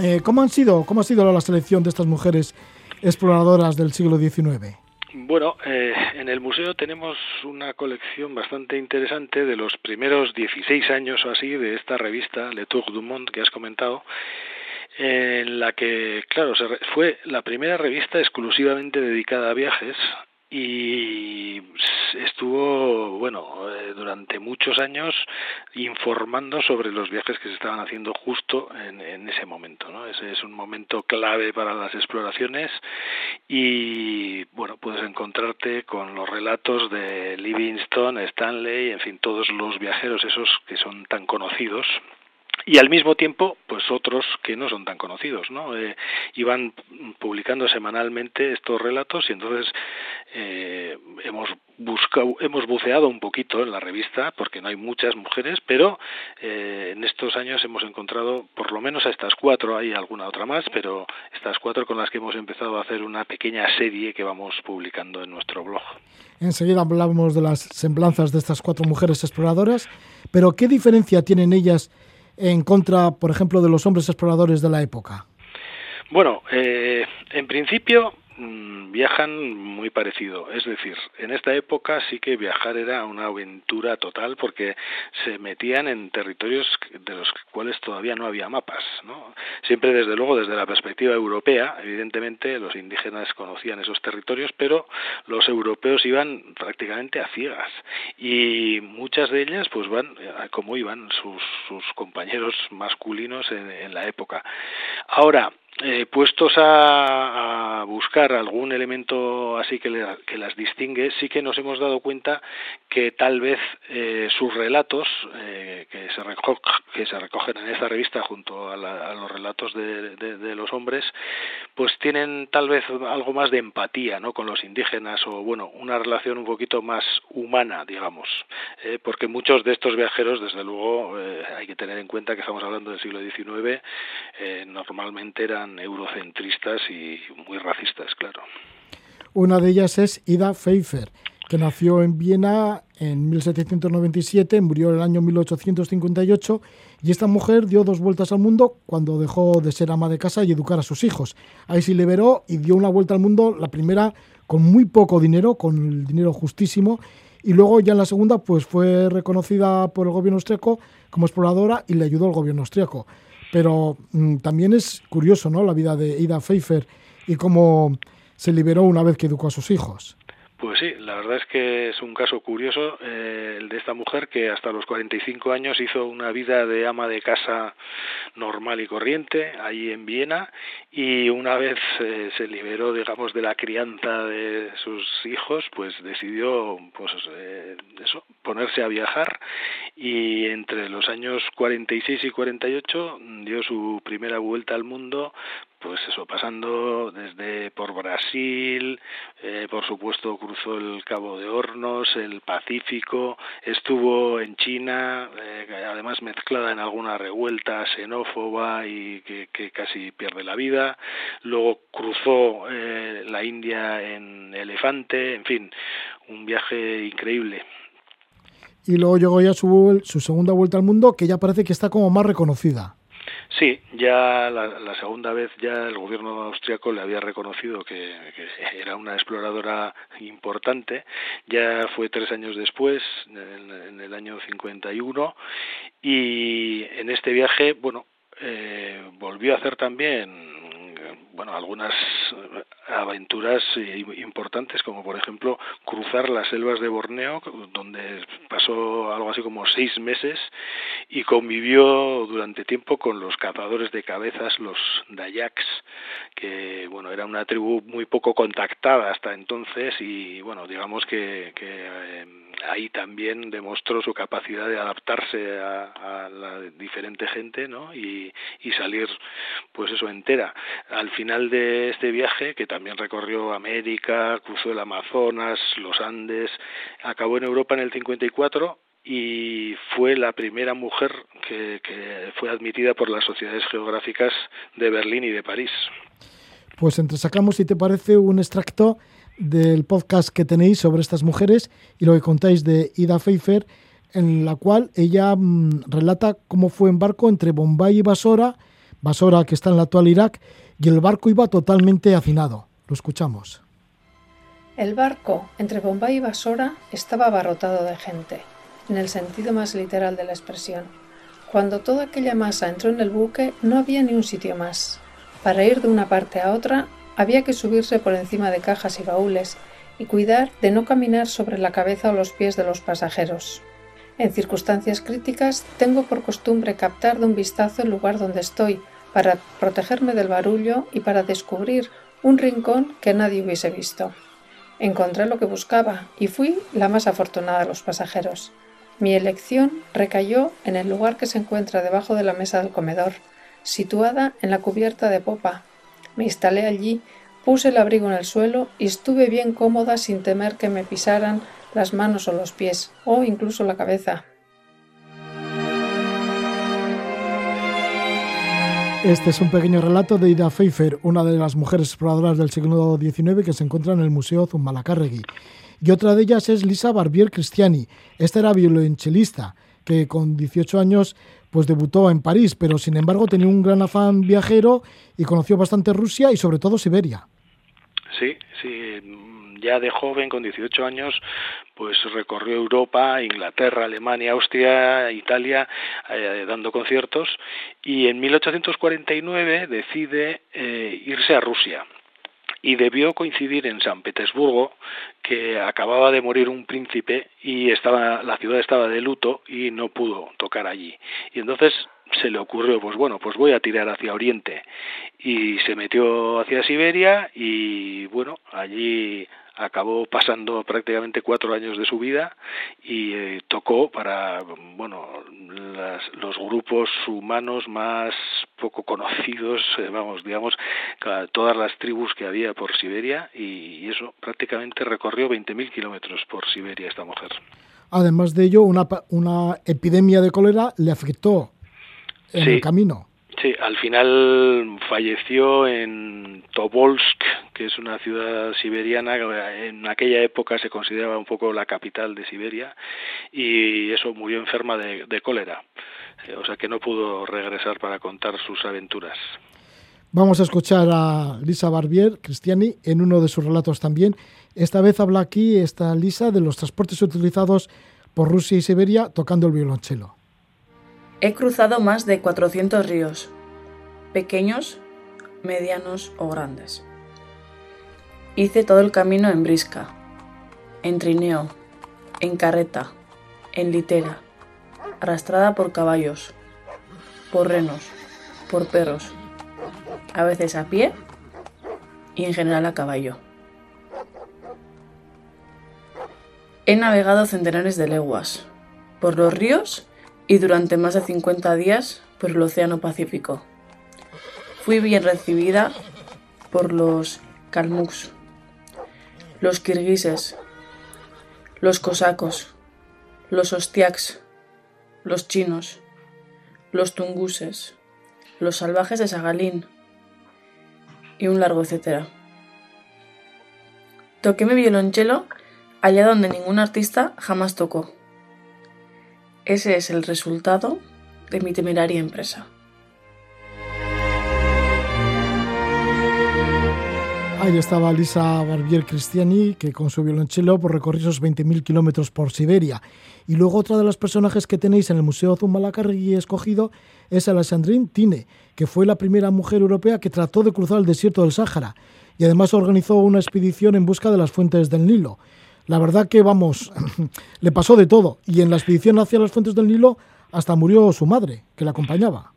Eh, ¿Cómo han sido, cómo ha sido la selección de estas mujeres exploradoras del siglo XIX? Bueno, eh, en el museo tenemos una colección bastante interesante de los primeros 16 años o así de esta revista Le Tour du Monde que has comentado, en la que, claro, fue la primera revista exclusivamente dedicada a viajes y estuvo, bueno, eh, durante muchos años informando sobre los viajes que se estaban haciendo justo en, en ese momento, ¿no? Ese es un momento clave para las exploraciones y, bueno, puedes encontrarte con los relatos de Livingstone, Stanley, en fin, todos los viajeros esos que son tan conocidos y al mismo tiempo pues otros que no son tan conocidos no eh, iban publicando semanalmente estos relatos y entonces eh, hemos buscado hemos buceado un poquito en la revista porque no hay muchas mujeres pero eh, en estos años hemos encontrado por lo menos a estas cuatro hay alguna otra más pero estas cuatro con las que hemos empezado a hacer una pequeña serie que vamos publicando en nuestro blog. Enseguida hablamos de las semblanzas de estas cuatro mujeres exploradoras, pero ¿qué diferencia tienen ellas en contra, por ejemplo, de los hombres exploradores de la época? Bueno, eh, en principio viajan muy parecido. Es decir, en esta época sí que viajar era una aventura total porque se metían en territorios de los cuales todavía no había mapas. ¿no? Siempre, desde luego, desde la perspectiva europea, evidentemente los indígenas conocían esos territorios, pero los europeos iban prácticamente a ciegas y muchas de ellas pues van como iban sus, sus compañeros masculinos en, en la época. Ahora, eh, puestos a, buscar algún elemento así que, le, que, las distingue, sí que nos hemos dado cuenta que tal vez eh, sus relatos, eh, que, se reco que se recogen en esta revista junto a, la, a los relatos de, de, de, los hombres, pues tienen tal vez algo más de empatía ¿no? con los indígenas o, bueno, una relación un poquito más humana, digamos, porque muchos de estos viajeros, desde luego, hay que tener en cuenta que estamos hablando del siglo XIX, normalmente eran eurocentristas y muy racistas, claro. Una de ellas es Ida Pfeiffer, que nació en Viena en 1797, murió en el año 1858 y esta mujer dio dos vueltas al mundo cuando dejó de ser ama de casa y educar a sus hijos. Ahí se liberó y dio una vuelta al mundo, la primera con muy poco dinero, con el dinero justísimo, y luego ya en la segunda pues fue reconocida por el gobierno austriaco como exploradora y le ayudó el gobierno austriaco. Pero mmm, también es curioso, ¿no? La vida de Ida Pfeiffer y cómo se liberó una vez que educó a sus hijos. Pues sí, la verdad es que es un caso curioso eh, el de esta mujer que hasta los 45 años hizo una vida de ama de casa normal y corriente ahí en Viena y una vez eh, se liberó, digamos, de la crianza de sus hijos, pues decidió, pues eh, eso, ponerse a viajar y entre los años 46 y 48 dio su primera vuelta al mundo pues eso, pasando desde por Brasil, eh, por supuesto cruzó el Cabo de Hornos, el Pacífico, estuvo en China, eh, además mezclada en alguna revuelta xenófoba y que, que casi pierde la vida, luego cruzó eh, la India en elefante, en fin, un viaje increíble. Y luego llegó ya su, su segunda vuelta al mundo, que ya parece que está como más reconocida. Sí, ya la, la, segunda vez ya el gobierno austriaco le había reconocido que, que, era una exploradora importante. Ya fue tres años después, en, en el año 51, y en este viaje, bueno, eh, volvió a hacer también bueno, algunas eh, aventuras eh, importantes, como por ejemplo cruzar las selvas de Borneo, donde pasó algo así como seis meses y convivió durante tiempo con los cazadores de cabezas, los Dayaks, que bueno, era una tribu muy poco contactada hasta entonces y bueno, digamos que, que eh, ahí también demostró su capacidad de adaptarse a, la diferente gente, ¿no? Y, y salir, pues eso, entera. Al final de este viaje, que también recorrió América, cruzó el Amazonas, los Andes, acabó en Europa en el 54 y fue la primera mujer que, que fue admitida por las sociedades geográficas de Berlín y de París. Pues entresacamos, si te parece, un extracto del podcast que tenéis sobre estas mujeres y lo que contáis de Ida Pfeiffer, en la cual ella mmm, relata cómo fue en barco entre Bombay y Basora, Basora que está en el actual Irak, y el barco iba totalmente hacinado. Lo escuchamos. El barco entre Bombay y Basora estaba abarrotado de gente, en el sentido más literal de la expresión. Cuando toda aquella masa entró en el buque no había ni un sitio más. Para ir de una parte a otra había que subirse por encima de cajas y baúles y cuidar de no caminar sobre la cabeza o los pies de los pasajeros. En circunstancias críticas tengo por costumbre captar de un vistazo el lugar donde estoy para protegerme del barullo y para descubrir un rincón que nadie hubiese visto. Encontré lo que buscaba y fui la más afortunada de los pasajeros. Mi elección recayó en el lugar que se encuentra debajo de la mesa del comedor, situada en la cubierta de popa. Me instalé allí, puse el abrigo en el suelo y estuve bien cómoda sin temer que me pisaran las manos o los pies, o incluso la cabeza. Este es un pequeño relato de Ida Pfeiffer, una de las mujeres exploradoras del siglo XIX que se encuentra en el Museo Zumalacárregui. Y otra de ellas es Lisa Barbier Cristiani. Esta era violonchelista que con 18 años pues debutó en París, pero sin embargo tenía un gran afán viajero y conoció bastante Rusia y sobre todo Siberia. Sí, sí, ya de joven, con 18 años, pues recorrió Europa, Inglaterra, Alemania, Austria, Italia, eh, dando conciertos y en 1849 decide eh, irse a Rusia y debió coincidir en San Petersburgo que acababa de morir un príncipe y estaba la ciudad estaba de luto y no pudo tocar allí. Y entonces se le ocurrió pues bueno pues voy a tirar hacia Oriente. Y se metió hacia Siberia y bueno allí acabó pasando prácticamente cuatro años de su vida y eh, tocó para bueno las, los grupos humanos más poco conocidos eh, vamos digamos todas las tribus que había por Siberia y, eso prácticamente recorrió 20.000 kilómetros por Siberia esta mujer. Además de ello una, una epidemia de cólera le afectó en sí. el camino Sí, al final falleció en Tobolsk, que es una ciudad siberiana, en aquella época se consideraba un poco la capital de Siberia, y eso murió enferma de, de cólera, o sea que no pudo regresar para contar sus aventuras. Vamos a escuchar a Lisa Barbier, Cristiani, en uno de sus relatos también. Esta vez habla aquí esta Lisa de los transportes utilizados por Rusia y Siberia tocando el violonchelo. He cruzado más de 400 ríos, pequeños, medianos o grandes. Hice todo el camino en brisca, en trineo, en carreta, en litera, arrastrada por caballos, por renos, por perros, a veces a pie y en general a caballo. He navegado centenares de leguas, por los ríos y durante más de 50 días por el Océano Pacífico. Fui bien recibida por los kalmuks, los kirguises, los cosacos, los ostiaks, los chinos, los tunguses, los salvajes de Sagalín y un largo etcétera. Toqué mi violonchelo allá donde ningún artista jamás tocó. Ese es el resultado de mi temeraria empresa. Ahí estaba Lisa Barbier Cristiani, que con su violonchelo pues, recorrió esos 20.000 kilómetros por Siberia. Y luego otra de los personajes que tenéis en el Museo Zumalacárregui escogido es Alexandrine Tine, que fue la primera mujer europea que trató de cruzar el desierto del Sáhara y además organizó una expedición en busca de las fuentes del Nilo. La verdad que, vamos, le pasó de todo. Y en la expedición hacia las fuentes del Nilo hasta murió su madre, que la acompañaba.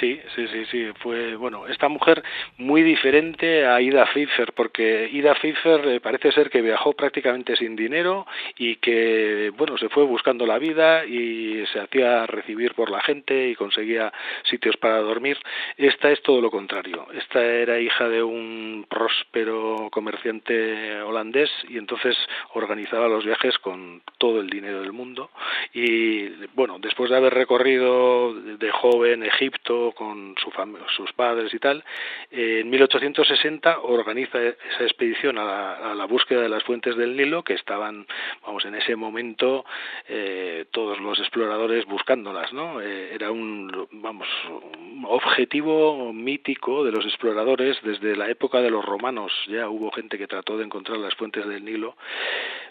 Sí, sí, sí, sí. Fue, bueno, esta mujer muy diferente a Ida Pfeiffer, porque Ida Pfeiffer eh, parece ser que viajó prácticamente sin dinero y que, bueno, se fue buscando la vida y se hacía recibir por la gente y conseguía sitios para dormir. Esta es todo lo contrario. Esta era hija de un próspero comerciante holandés y entonces organizaba los viajes con todo el dinero del mundo. Y, bueno, después de haber recorrido de joven Egipto, con su sus padres y tal, eh, en 1860 organiza esa expedición a la, búsqueda de las fuentes del Nilo, que estaban, vamos, en ese momento eh, todos los exploradores buscándolas, ¿no? Eh, era un, vamos, un objetivo mítico de los exploradores desde la época de los romanos. Ya hubo gente que trató de encontrar las fuentes del Nilo.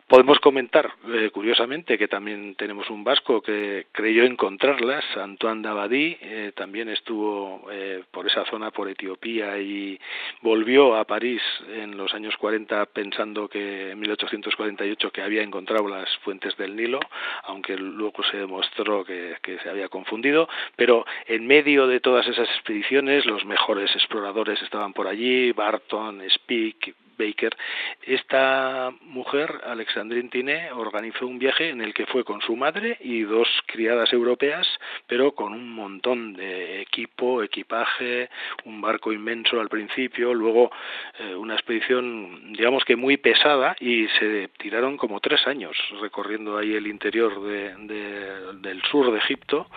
Podemos comentar, curiosamente, que también tenemos un vasco que creyó encontrarlas, Antoine Dabadí, eh, también estuvo eh, por esa zona, por Etiopía, y volvió a París en los años 40 pensando que en 1848 que había encontrado las fuentes del Nilo, aunque luego se demostró que, que se había confundido, pero en medio de todas esas expediciones los mejores exploradores estaban por allí, Barton, Speke, Baker. Esta mujer, Alexandrine Tiné, organizó un viaje en el que fue con su madre y dos criadas europeas, pero con un montón de equipo, equipaje, un barco inmenso al principio, luego eh, una expedición, digamos que muy pesada y se tiraron como tres años recorriendo ahí el interior de, de, del sur de Egipto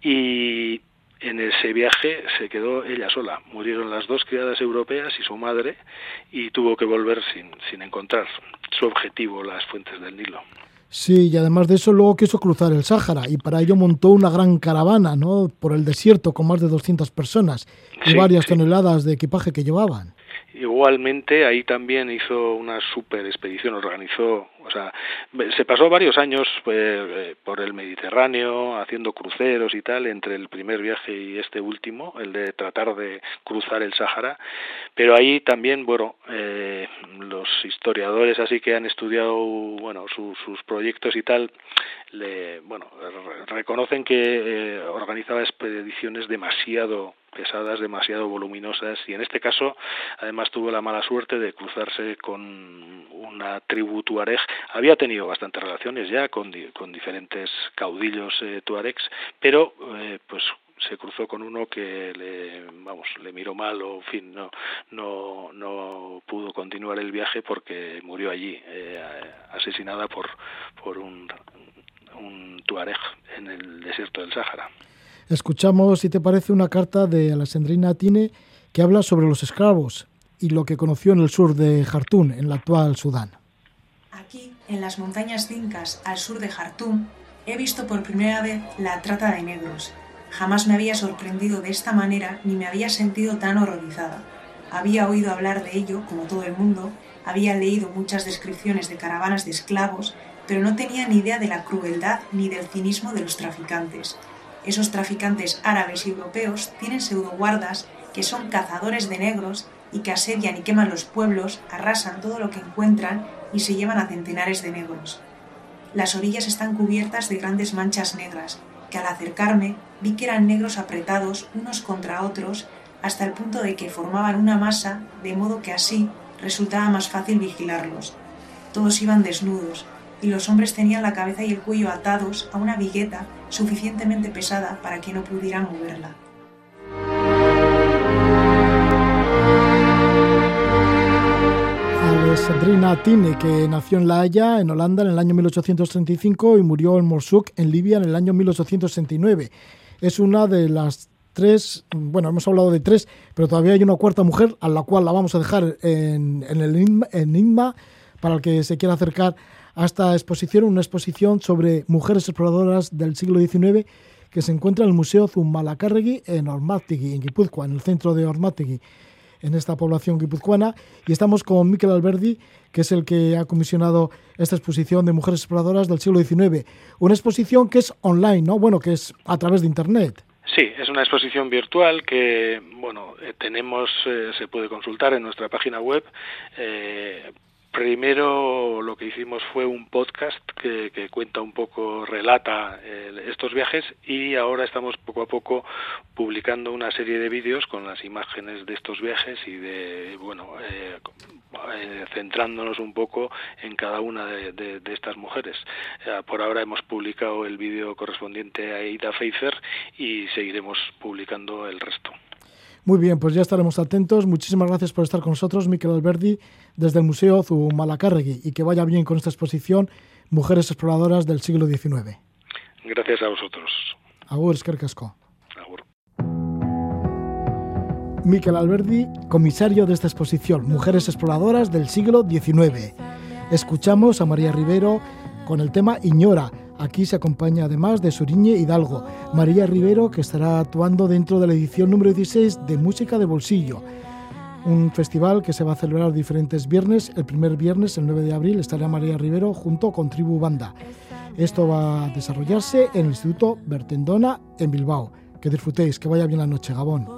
y en ese viaje se quedó ella sola. Murieron las dos criadas europeas y su madre y tuvo que volver sin, sin encontrar su objetivo, las fuentes del Nilo. Sí, y además de eso luego quiso cruzar el Sáhara y para ello montó una gran caravana, ¿no? Por el desierto con más de 200 personas y Sí, varias sí. toneladas de equipaje que llevaban. Igualmente, ahí también hizo una super expedición, organizó, o sea, se pasó varios años pues, eh, por el Mediterráneo haciendo cruceros y tal, entre el primer viaje y este último, el de tratar de cruzar el Sáhara, pero ahí también, bueno, eh, los historiadores así que han estudiado, bueno, su- sus proyectos y tal, le, bueno, re- reconocen que eh, organizaba expediciones demasiado pesadas, demasiado voluminosas y en este caso además tuvo la mala suerte de cruzarse con una tribu tuareg. Había tenido bastantes relaciones ya con, con diferentes caudillos eh, tuaregs, pero eh, pues se cruzó con uno que le vamos le miró mal o en fin no no no pudo continuar el viaje porque murió allí eh, asesinada por por un un tuareg en el desierto del Sáhara. Escuchamos, si te parece, una carta de Alessandrina Tine que habla sobre los esclavos y lo que conoció en el sur de Jartún, en la actual Sudán. Aquí, en las montañas Incas, al sur de Jartum, he visto por primera vez la trata de negros. Jamás me había sorprendido de esta manera ni me había sentido tan horrorizada. Había oído hablar de ello, como todo el mundo, había leído muchas descripciones de caravanas de esclavos, pero no tenía ni idea de la crueldad ni del cinismo de los traficantes. Esos traficantes árabes y europeos tienen pseudoguardas que son cazadores de negros y que asedian y queman los pueblos, arrasan todo lo que encuentran y se llevan a centenares de negros. Las orillas están cubiertas de grandes manchas negras, que al acercarme vi que eran negros apretados unos contra otros hasta el punto de que formaban una masa, de modo que así resultaba más fácil vigilarlos. Todos iban desnudos, y los hombres tenían la cabeza y el cuello atados a una vigueta suficientemente pesada para que no pudieran moverla. Alessandrina Tine, que nació en La Haya, en Holanda, en el año 1835 y murió en Morsuk, en Libia, en el año 1869. Es una de las tres, bueno, hemos hablado de tres, pero todavía hay una cuarta mujer a la cual la vamos a dejar en, en el enigma- enigma para el que se quiera acercar a esta exposición, una exposición sobre mujeres exploradoras del siglo XIX que se encuentra en el Museo Zumalacárregui en Ormátegui, en Guipúzcoa, en el centro de Ormátegui. en esta población guipuzcoana. Y estamos con Miquel Alberdi, que es el que ha comisionado esta exposición de mujeres exploradoras del siglo XIX. Una exposición que es online, ¿no? Bueno, que es a través de Internet. Sí, es una exposición virtual que, bueno, eh, tenemos, eh, se puede consultar en nuestra página web. Eh, primero lo que hicimos fue un podcast que, cuenta un poco, relata eh, estos viajes y ahora estamos poco a poco publicando una serie de vídeos con las imágenes de estos viajes y de, bueno, eh, eh, centrándonos un poco en cada una de, estas mujeres. Eh, por ahora hemos publicado el vídeo correspondiente a Ida Feifer y seguiremos publicando el resto. Muy bien, pues ya estaremos atentos. Muchísimas gracias por estar con nosotros, Miquel Alberdi, desde el Museo Zumalacárregui, y que vaya bien con esta exposición Mujeres Exploradoras del siglo XIX. Gracias a vosotros. Agur, eskerkasko. Agur. Miquel Alberdi, comisario de esta exposición Mujeres Exploradoras del siglo XIX. Escuchamos a María Rivero con el tema Iñora. Aquí se acompaña además de Suriñe Hidalgo, María Rivero que estará actuando dentro de la edición número 16 de Música de Bolsillo. Un festival que se va a celebrar diferentes viernes. El primer viernes, el 9 de abril, estará María Rivero junto con Tribu Banda. Esto va a desarrollarse en el Instituto Bertendona en Bilbao. Que disfrutéis, que vaya bien la noche, Gabón.